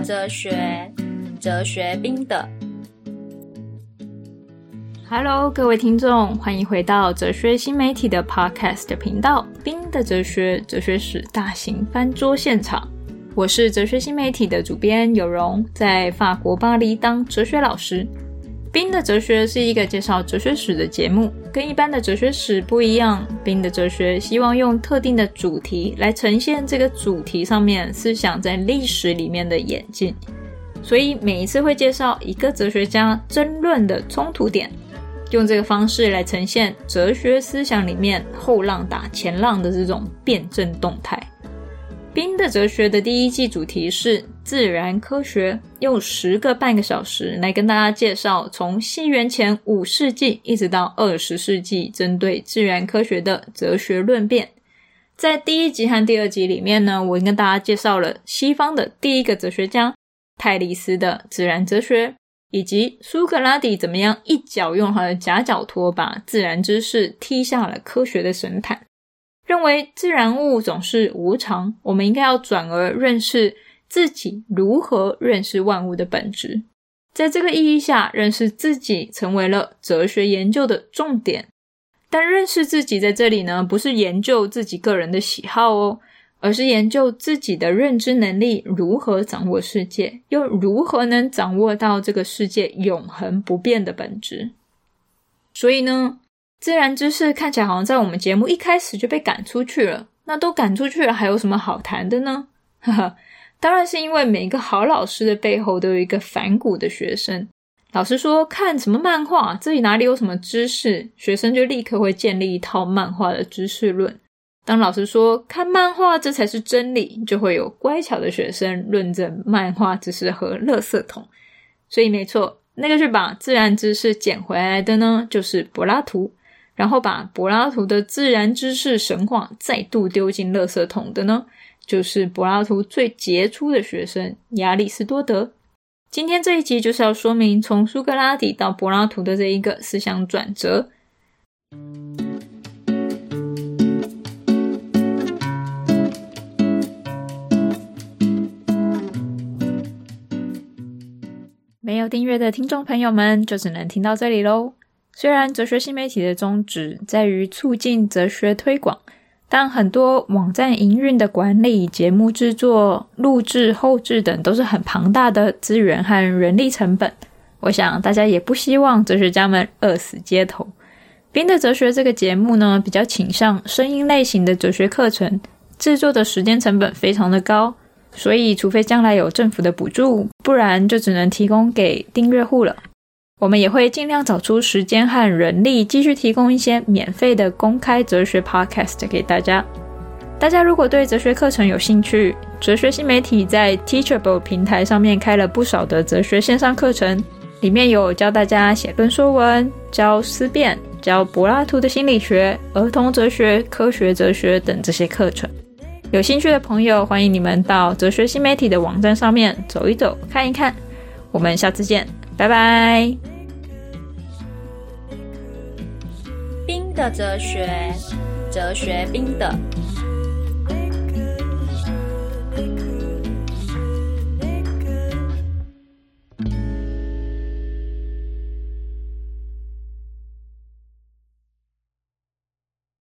哲学，哲学冰的。Hello，各位听众，欢迎回到哲学新媒体的 Podcast 频道《冰的哲学》哲学史大型翻桌现场。我是哲学新媒体的主编有容，在法国巴黎当哲学老师。冰的哲学是一个介绍哲学史的节目，跟一般的哲学史不一样。冰的哲学希望用特定的主题来呈现这个主题上面思想在历史里面的演进，所以每一次会介绍一个哲学家争论的冲突点，用这个方式来呈现哲学思想里面后浪打前浪的这种辩证动态。冰的哲学的第一季主题是自然科学，用十个半个小时来跟大家介绍从西元前五世纪一直到二十世纪针对自然科学的哲学论辩。在第一集和第二集里面呢，我跟大家介绍了西方的第一个哲学家泰利斯的自然哲学，以及苏格拉底怎么样一脚用他的夹脚拖把自然知识踢下了科学的神坛。认为自然物总是无常，我们应该要转而认识自己如何认识万物的本质。在这个意义下，认识自己成为了哲学研究的重点。但认识自己在这里呢，不是研究自己个人的喜好哦，而是研究自己的认知能力如何掌握世界，又如何能掌握到这个世界永恒不变的本质。所以呢，自然知识看起来好像在我们节目一开始就被赶出去了，那都赶出去了，还有什么好谈的呢？哈哈，当然是因为每一个好老师的背后都有一个反骨的学生。老师说看什么漫画，这里哪里有什么知识，学生就立刻会建立一套漫画的知识论。当老师说看漫画这才是真理，就会有乖巧的学生论证漫画只是和垃圾桶。所以没错，那个去把自然知识捡回来的呢，就是柏拉图。然后把柏拉图的自然知识神话再度丢进垃圾桶的呢，就是柏拉图最杰出的学生亚里士多德。今天这一集就是要说明从苏格拉底到柏拉图的这一个思想转折。没有订阅的听众朋友们，就只能听到这里喽。虽然哲学新媒体的宗旨在于促进哲学推广，但很多网站营运的管理、节目制作、录制、后制等都是很庞大的资源和人力成本。我想大家也不希望哲学家们饿死街头。冰的哲学这个节目呢，比较倾向声音类型的哲学课程，制作的时间成本非常的高，所以除非将来有政府的补助，不然就只能提供给订阅户了。我们也会尽量找出时间和人力，继续提供一些免费的公开哲学 podcast 给大家。大家如果对哲学课程有兴趣，哲学新媒体在 Teachable 平台上面开了不少的哲学线上课程，里面有教大家写论说文、教思辨、教柏拉图的心理学、儿童哲学、科学哲学等这些课程。有兴趣的朋友，欢迎你们到哲学新媒体的网站上面走一走、看一看。我们下次见，拜拜。冰的哲学，哲学冰的。